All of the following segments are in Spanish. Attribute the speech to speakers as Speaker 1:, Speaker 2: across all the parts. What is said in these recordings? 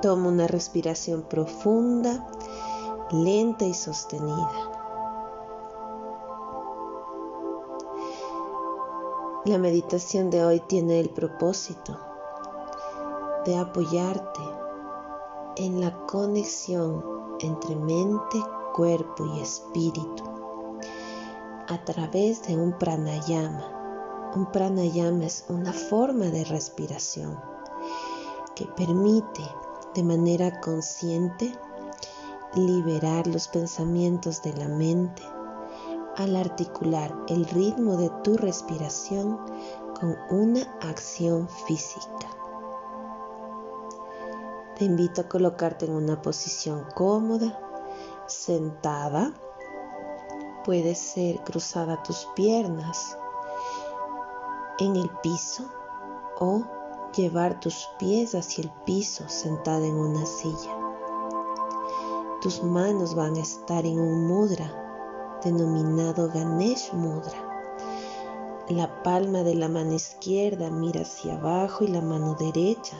Speaker 1: Toma una respiración profunda, lenta y sostenida. La meditación de hoy tiene el propósito de apoyarte en la conexión entre mente, cuerpo y espíritu a través de un pranayama. Un pranayama es una forma de respiración que permite de manera consciente, liberar los pensamientos de la mente al articular el ritmo de tu respiración con una acción física. Te invito a colocarte en una posición cómoda, sentada. Puede ser cruzada tus piernas en el piso o llevar tus pies hacia el piso sentada en una silla. Tus manos van a estar en un mudra denominado Ganesh Mudra. La palma de la mano izquierda mira hacia abajo y la mano derecha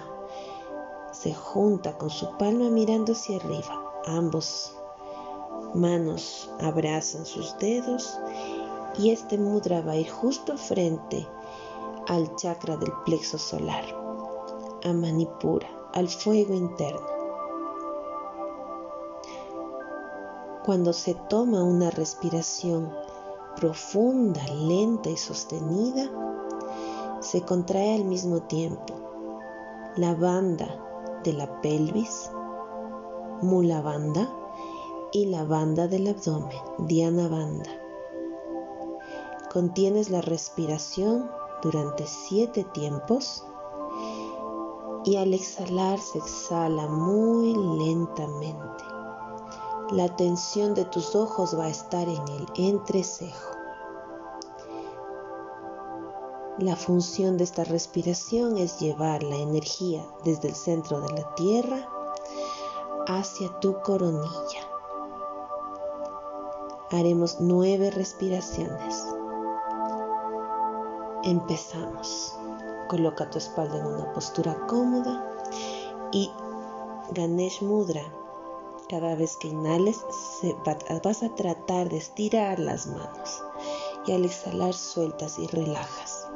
Speaker 1: se junta con su palma mirando hacia arriba. Ambos manos abrazan sus dedos y este mudra va a ir justo frente al chakra del plexo solar a Manipura, al fuego interno. Cuando se toma una respiración profunda, lenta y sostenida, se contrae al mismo tiempo la banda de la pelvis, mulabanda banda y la banda del abdomen, diana banda. Contienes la respiración durante siete tiempos y al exhalar se exhala muy lentamente. La tensión de tus ojos va a estar en el entrecejo. La función de esta respiración es llevar la energía desde el centro de la tierra hacia tu coronilla. Haremos nueve respiraciones. Empezamos. Coloca tu espalda en una postura cómoda y Ganesh Mudra. Cada vez que inhales vas a tratar de estirar las manos y al exhalar sueltas y relajas.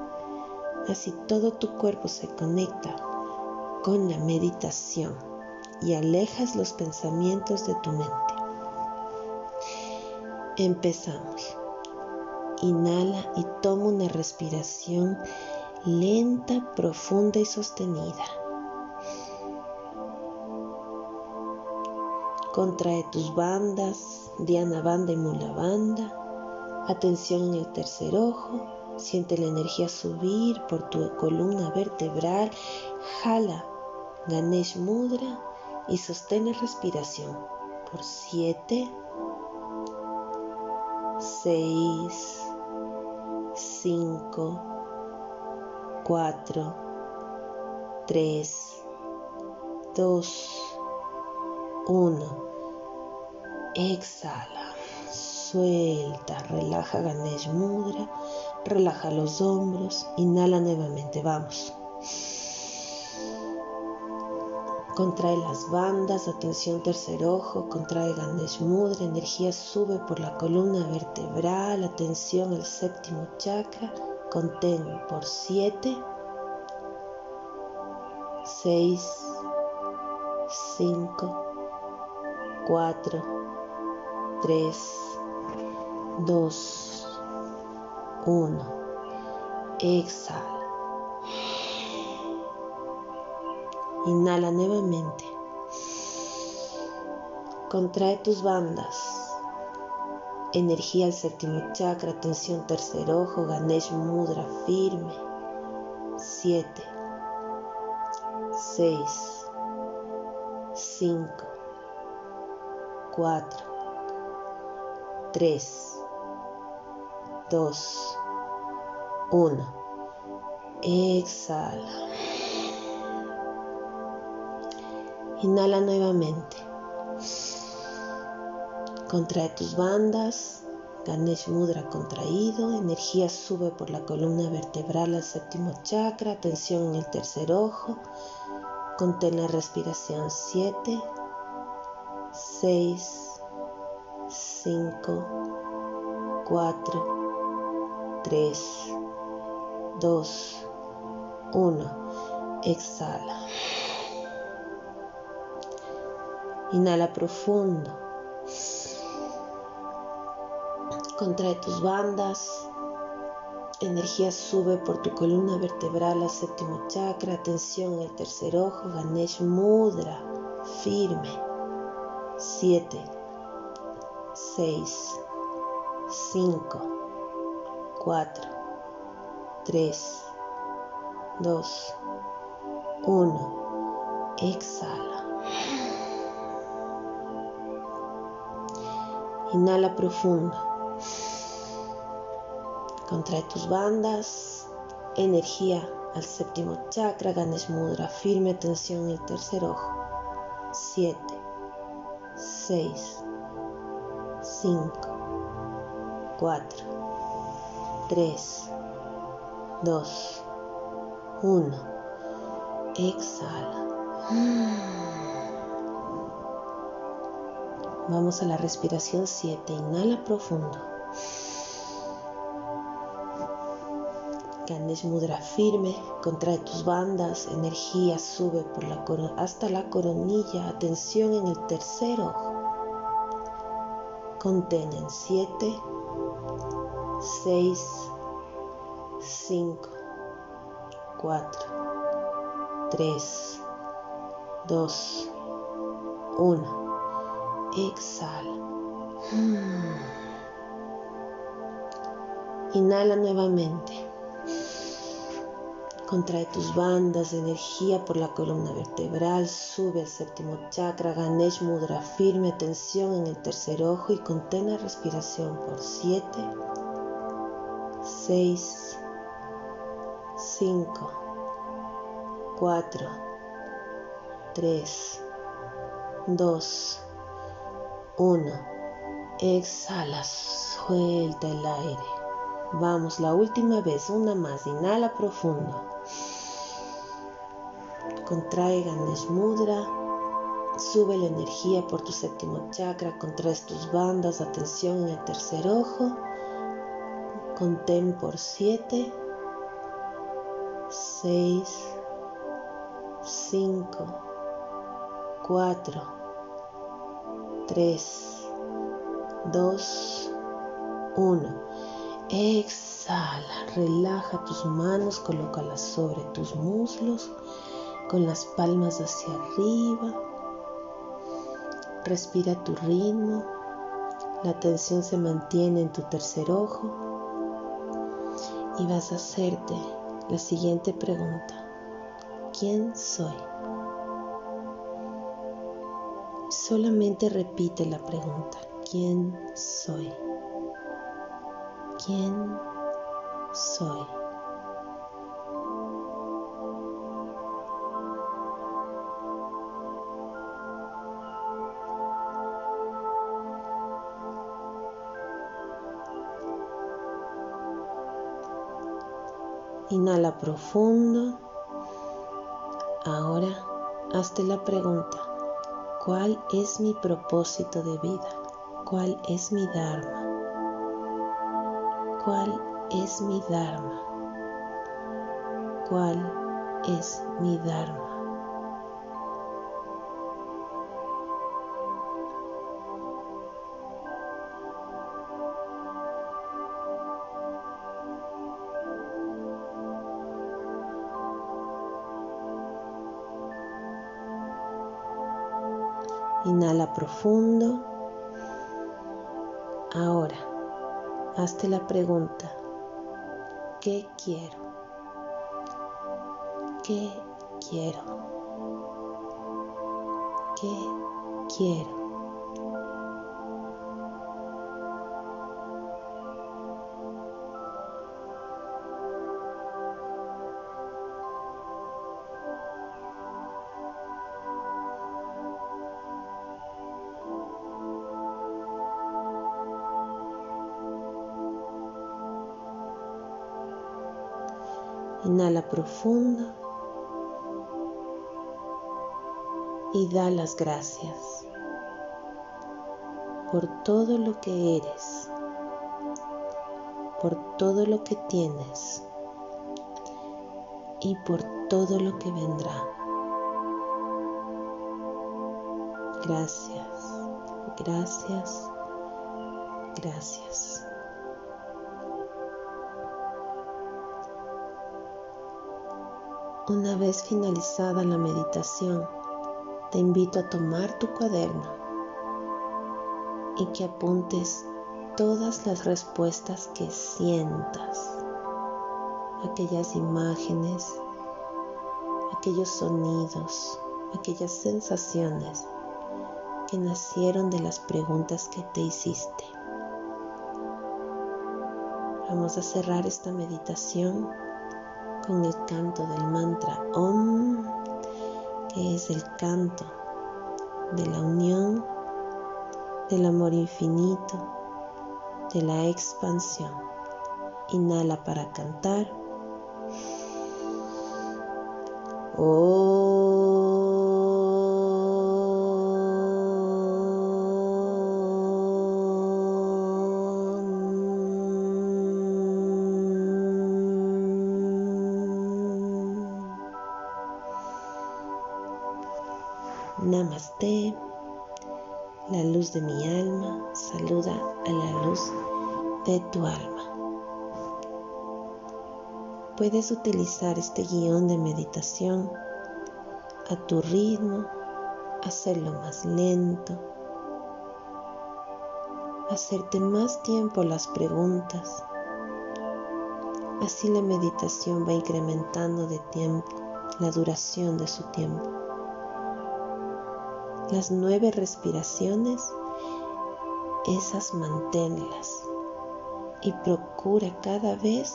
Speaker 1: Así todo tu cuerpo se conecta con la meditación y alejas los pensamientos de tu mente. Empezamos. Inhala y toma una respiración lenta, profunda y sostenida. Contrae tus bandas, Diana banda y mula banda. Atención en el tercer ojo. Siente la energía subir por tu columna vertebral. Jala Ganesh Mudra y sostén la respiración por 7, 6, 5, 4, 3, 2, 1. Exhala, suelta, relaja Ganesh Mudra, relaja los hombros, inhala nuevamente, vamos. Contrae las bandas, atención tercer ojo, contrae Ganesh Mudra, energía sube por la columna vertebral, atención al séptimo chakra Contén por 7, 6, 5, 4, 3, 2, 1. Exhala. Inhala nuevamente. Contrae tus bandas energía el séptimo chakra, tensión tercer ojo, Ganesh mudra firme. 7, 6, 5, 4, 3, 2, 1. Exhala. Inhala nuevamente. Contrae tus bandas. Ganesh Mudra contraído, energía sube por la columna vertebral al séptimo chakra, tensión en el tercer ojo, contén la respiración 7, 6, 5, 4, 3, 2, 1. Exhala. Inhala profundo. Contrae tus bandas. Energía sube por tu columna vertebral al séptimo chakra, atención el tercer ojo, Ganesh Mudra, firme. Siete. Seis. Cinco. Cuatro. Tres. Dos. Uno. Exhala. Inhala profundo. Contrae tus bandas, energía al séptimo chakra, ganes mudra, firme atención el tercer ojo. 7, 6, 5, 4, 3, 2, 1. Exhala. Vamos a la respiración 7. Inhala profundo. Candes mudra firme, contrae tus bandas, energía sube por la hasta la coronilla, atención en el tercer ojo. Contén 7, 6, 5, 4, 3, 2, 1. Exhala. Mm. Inhala nuevamente. Contrae tus bandas de energía por la columna vertebral, sube al séptimo chakra, Ganesh Mudra, firme tensión en el tercer ojo y contena respiración por 7, 6, 5, 4, 3, 2, 1. Exhala, suelta el aire. Vamos, la última vez, una más. Inhala profundo. Contrae Ganesh Mudra. Sube la energía por tu séptimo chakra. Contraes tus bandas. Atención en el tercer ojo. Contén por 7, 6, 5, 4, 3, 2, 1. Exhala, relaja tus manos, colócalas sobre tus muslos, con las palmas hacia arriba. Respira tu ritmo. La atención se mantiene en tu tercer ojo. Y vas a hacerte la siguiente pregunta. ¿Quién soy? Solamente repite la pregunta. ¿Quién soy? quién soy. Inhala profundo. Ahora hazte la pregunta, ¿cuál es mi propósito de vida? ¿Cuál es mi Dharma? cuál es mi Dharma, cuál es mi Dharma. Inhala profundo. Ahora hazte la pregunta, ¿qué quiero? ¿Qué quiero? ¿Qué quiero? profunda y da las gracias por todo lo que eres, por todo lo que tienes y por todo lo que vendrá. Gracias, gracias, gracias. Una vez finalizada la meditación, te invito a tomar tu cuaderno y que apuntes todas las respuestas que sientas, aquellas imágenes, aquellos sonidos, aquellas sensaciones que nacieron de las preguntas que te hiciste. Vamos a cerrar esta meditación con el canto del mantra Om, que es el canto de la unión, del amor infinito, de la expansión. Inhala para cantar. La luz de mi alma saluda a la luz de tu alma. Puedes utilizar este guión de meditación a tu ritmo, hacerlo más lento, hacerte más tiempo las preguntas. Así la meditación va incrementando de tiempo la duración de su tiempo. Las nueve respiraciones, esas manténlas y procura cada vez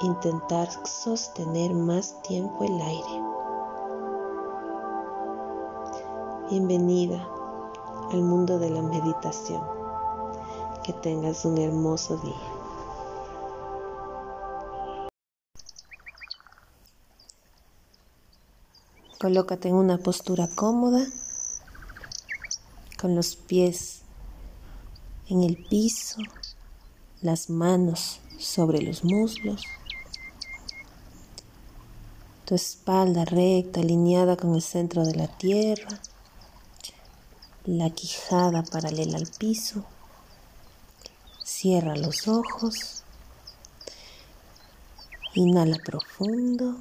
Speaker 1: intentar sostener más tiempo el aire. Bienvenida al mundo de la meditación. Que tengas un hermoso día. Colócate en una postura cómoda con los pies en el piso, las manos sobre los muslos, tu espalda recta, alineada con el centro de la tierra, la quijada paralela al piso. Cierra los ojos. Inhala profundo.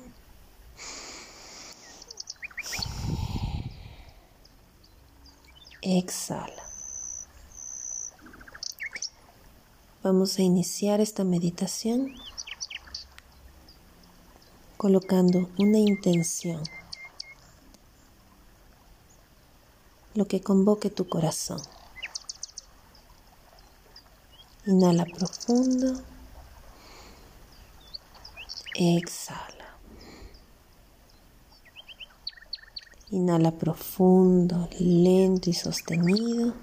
Speaker 1: Exhala. Vamos a iniciar esta meditación colocando una intención, lo que convoque tu corazón. Inhala profundo. Exhala. Inhala profundo, lento y sostenido.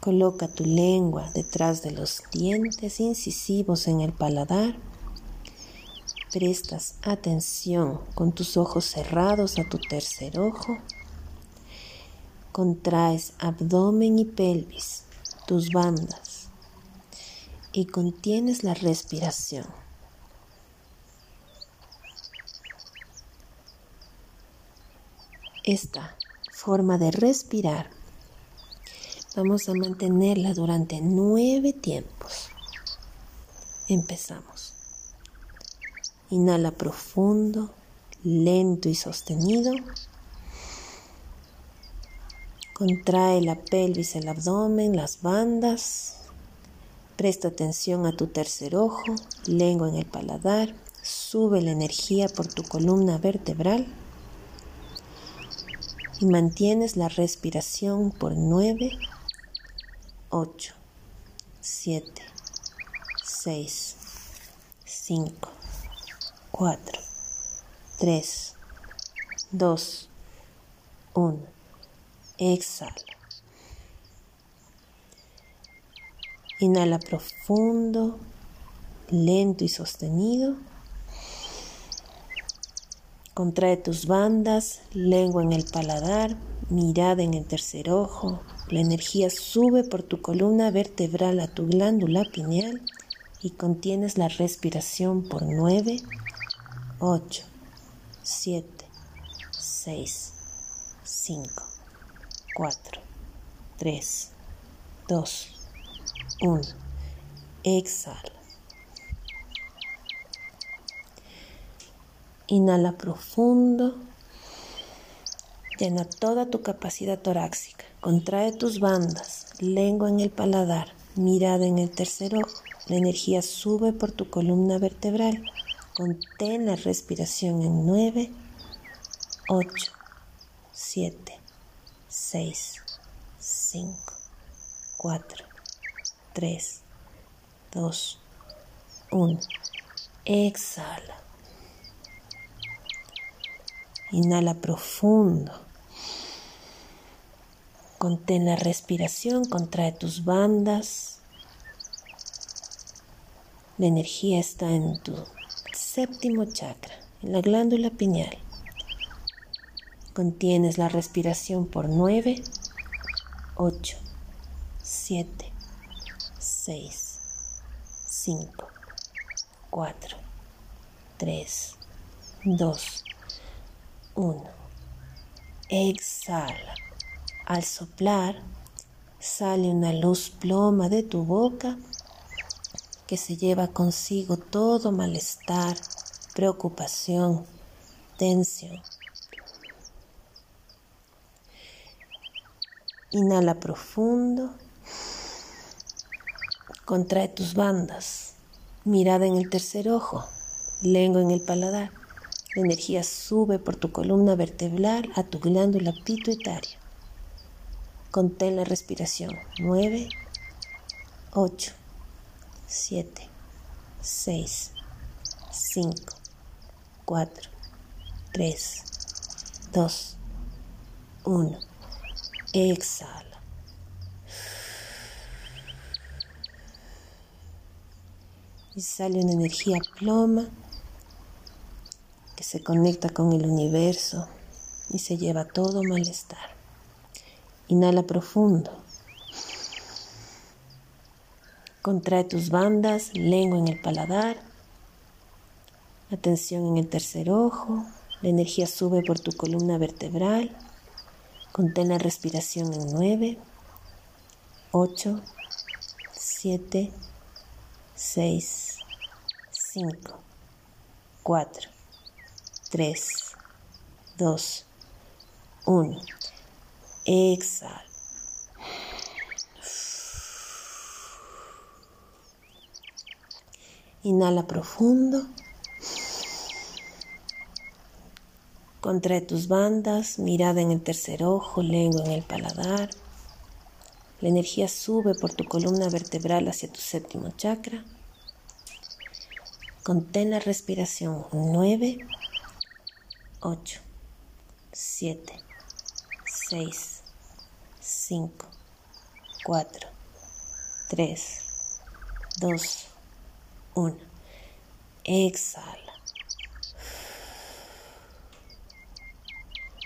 Speaker 1: Coloca tu lengua detrás de los dientes incisivos en el paladar. Prestas atención con tus ojos cerrados a tu tercer ojo. Contraes abdomen y pelvis, tus bandas, y contienes la respiración. esta forma de respirar, vamos a mantenerla durante nueve tiempos. Empezamos. Inhala profundo, lento y sostenido. Contrae la pelvis, el abdomen, las bandas. Presta atención a tu tercer ojo, lengua en el paladar. Sube la energía por tu columna vertebral y mantienes la respiración por 9, 8, 7, 6, 5, 4, 3, 2, 1. Exhala. Inhala profundo, lento y sostenido. Contrae tus bandas, lengua en el paladar, mirada en el tercer ojo. La energía sube por tu columna vertebral a tu glándula pineal y contienes la respiración por 9, 8, 7, 6, 5, 4, 3, 2, 1. Exhala. Inhala profundo. Llena toda tu capacidad torácica. Contrae tus bandas, lengua en el paladar, mirada en el tercer ojo. La energía sube por tu columna vertebral. Contén la respiración en 9, 8, 7, 6, 5, 4, 3, 2, 1. Exhala. Inhala profundo. Contén la respiración, contrae tus bandas. La energía está en tu séptimo chakra, en la glándula pineal. Contienes la respiración por 9, 8, 7, 6, 5, 4, 3, 2, 1. Exhala. Al soplar, sale una luz ploma de tu boca que se lleva consigo todo malestar, preocupación, tensión. Inhala profundo. Contrae tus bandas. Mirada en el tercer ojo. Lengua en el paladar. La energía sube por tu columna vertebral a tu glándula pituitaria. Contén la respiración. 9, 8, 7, 6, 5, 4, 3, 2, 1. Exhala. Y sale una energía ploma se conecta con el universo y se lleva todo malestar. Inhala profundo. Contrae tus bandas, lengua en el paladar, atención en el tercer ojo, la energía sube por tu columna vertebral, contén la respiración en 9, 8, 7, 6, 5, 4, 3, 2, 1. Exhala. Inhala profundo. Contrae tus bandas, mirada en el tercer ojo, lengua en el paladar. La energía sube por tu columna vertebral hacia tu séptimo chakra. Contén la respiración 9, 8, 7, 6, 5, 4, 3, 2, 1. Exhala.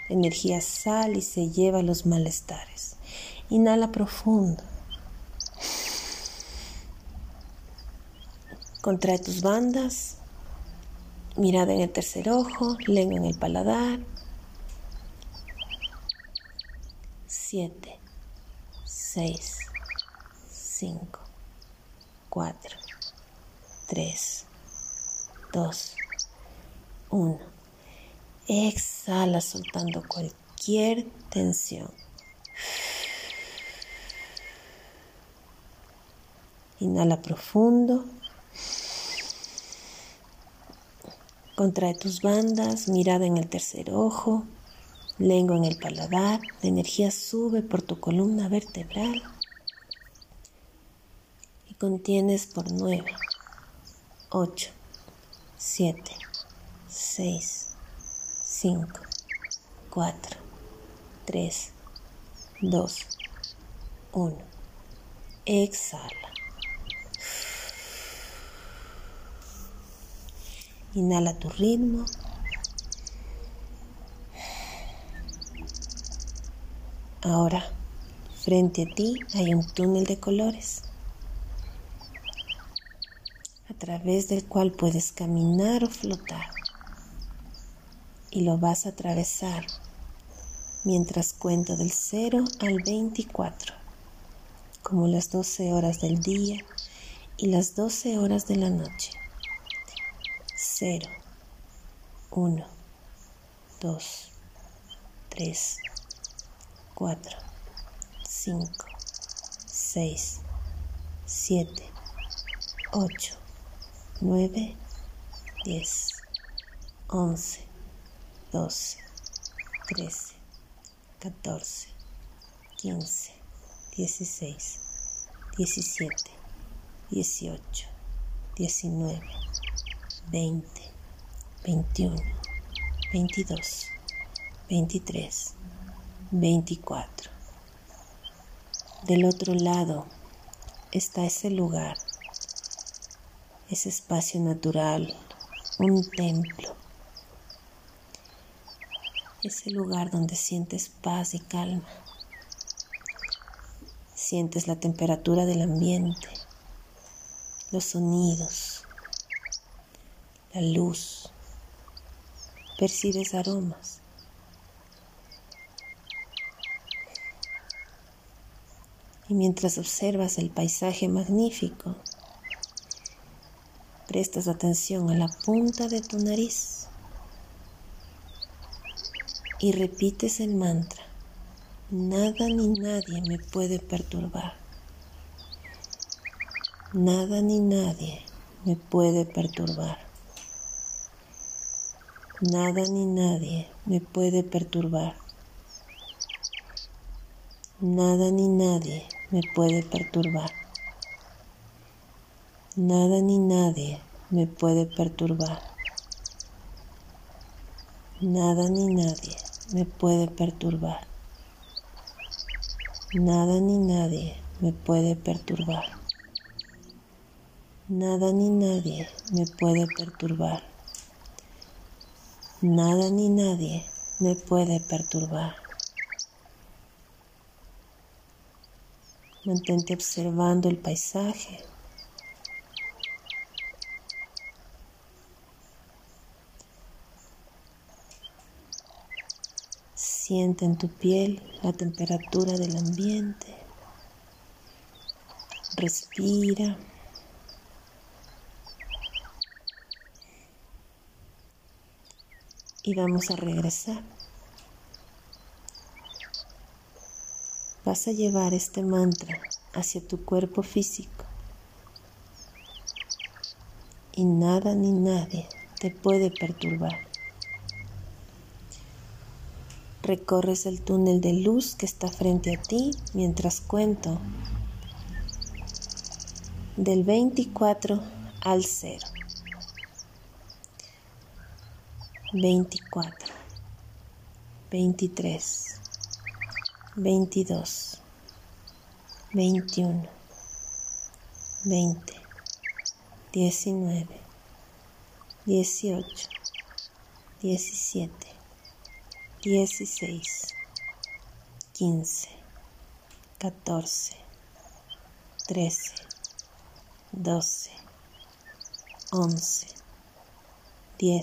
Speaker 1: Energía sale y se lleva los malestares. Inhala profundo. Contrae tus bandas mirada en el tercer ojo, lengua en el paladar. 7, 6, 5, 4, 3, 2, 1. Exhala soltando cualquier tensión. Inhala profundo. Contrae tus bandas, mirada en el tercer ojo, lengua en el paladar, la energía sube por tu columna vertebral y contienes por 9, 8, 7, 6, 5, 4, 3, 2, 1. Exhala. Inhala tu ritmo. Ahora, frente a ti hay un túnel de colores a través del cual puedes caminar o flotar y lo vas a atravesar mientras cuento del 0 al 24, como las 12 horas del día y las 12 horas de la noche. 0, 1, 2, 3, 4, 5, 6, 7, 8, 9, 10, 11, 12, 13, 14, 15, 16, 17, 18, 19. 20, 21, 22, 23, 24. Del otro lado está ese lugar, ese espacio natural, un templo. Ese lugar donde sientes paz y calma. Sientes la temperatura del ambiente, los sonidos, la luz, percibes aromas. Y mientras observas el paisaje magnífico, prestas atención a la punta de tu nariz y repites el mantra, nada ni nadie me puede perturbar. Nada ni nadie me puede perturbar. Nada ni nadie me puede perturbar. Nada ni nadie me puede perturbar. Nada ni nadie me puede perturbar. Nada ni nadie me puede perturbar. Nada ni nadie me puede perturbar. Nada ni nadie me puede perturbar. Nada ni nadie me puede perturbar. Mantente observando el paisaje. Siente en tu piel la temperatura del ambiente. Respira. y vamos a regresar. Vas a llevar este mantra hacia tu cuerpo físico y nada ni nadie te puede perturbar. Recorres el túnel de luz que está frente a ti mientras cuento del 24 al 0. 24, 23, 22, 21, 20, 19, 18, 17, 16, 15, 14, 13, 12, 11, 10.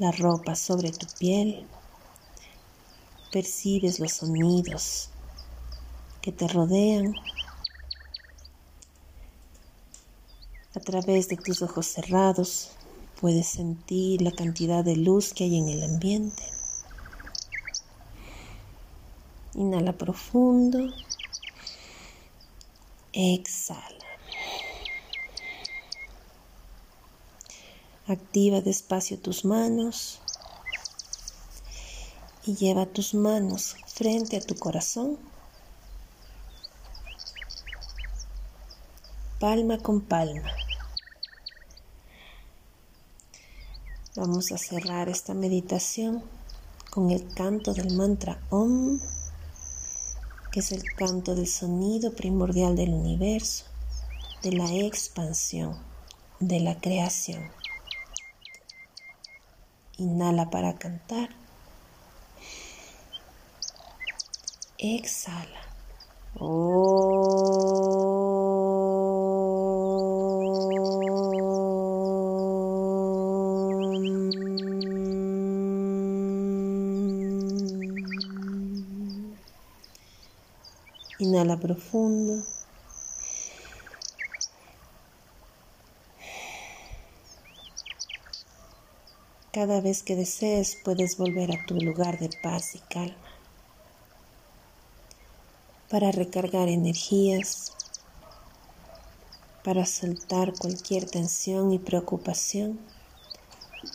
Speaker 1: la ropa sobre tu piel, percibes los sonidos que te rodean a través de tus ojos cerrados. Puedes sentir la cantidad de luz que hay en el ambiente. Inhala profundo. Exhala. Activa despacio tus manos y lleva tus manos frente a tu corazón. Palma con palma. Vamos a cerrar esta meditación con el canto del mantra Om, que es el canto del sonido primordial del universo, de la expansión, de la creación. Inhala para cantar. Exhala. Inhala profundo. Cada vez que desees puedes volver a tu lugar de paz y calma para recargar energías, para soltar cualquier tensión y preocupación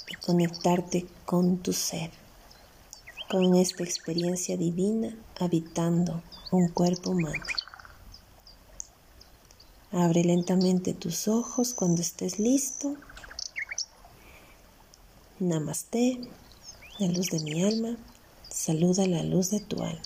Speaker 1: y conectarte con tu ser, con esta experiencia divina habitando un cuerpo humano. Abre lentamente tus ojos cuando estés listo Namaste, la luz de mi alma, saluda la luz de tu alma.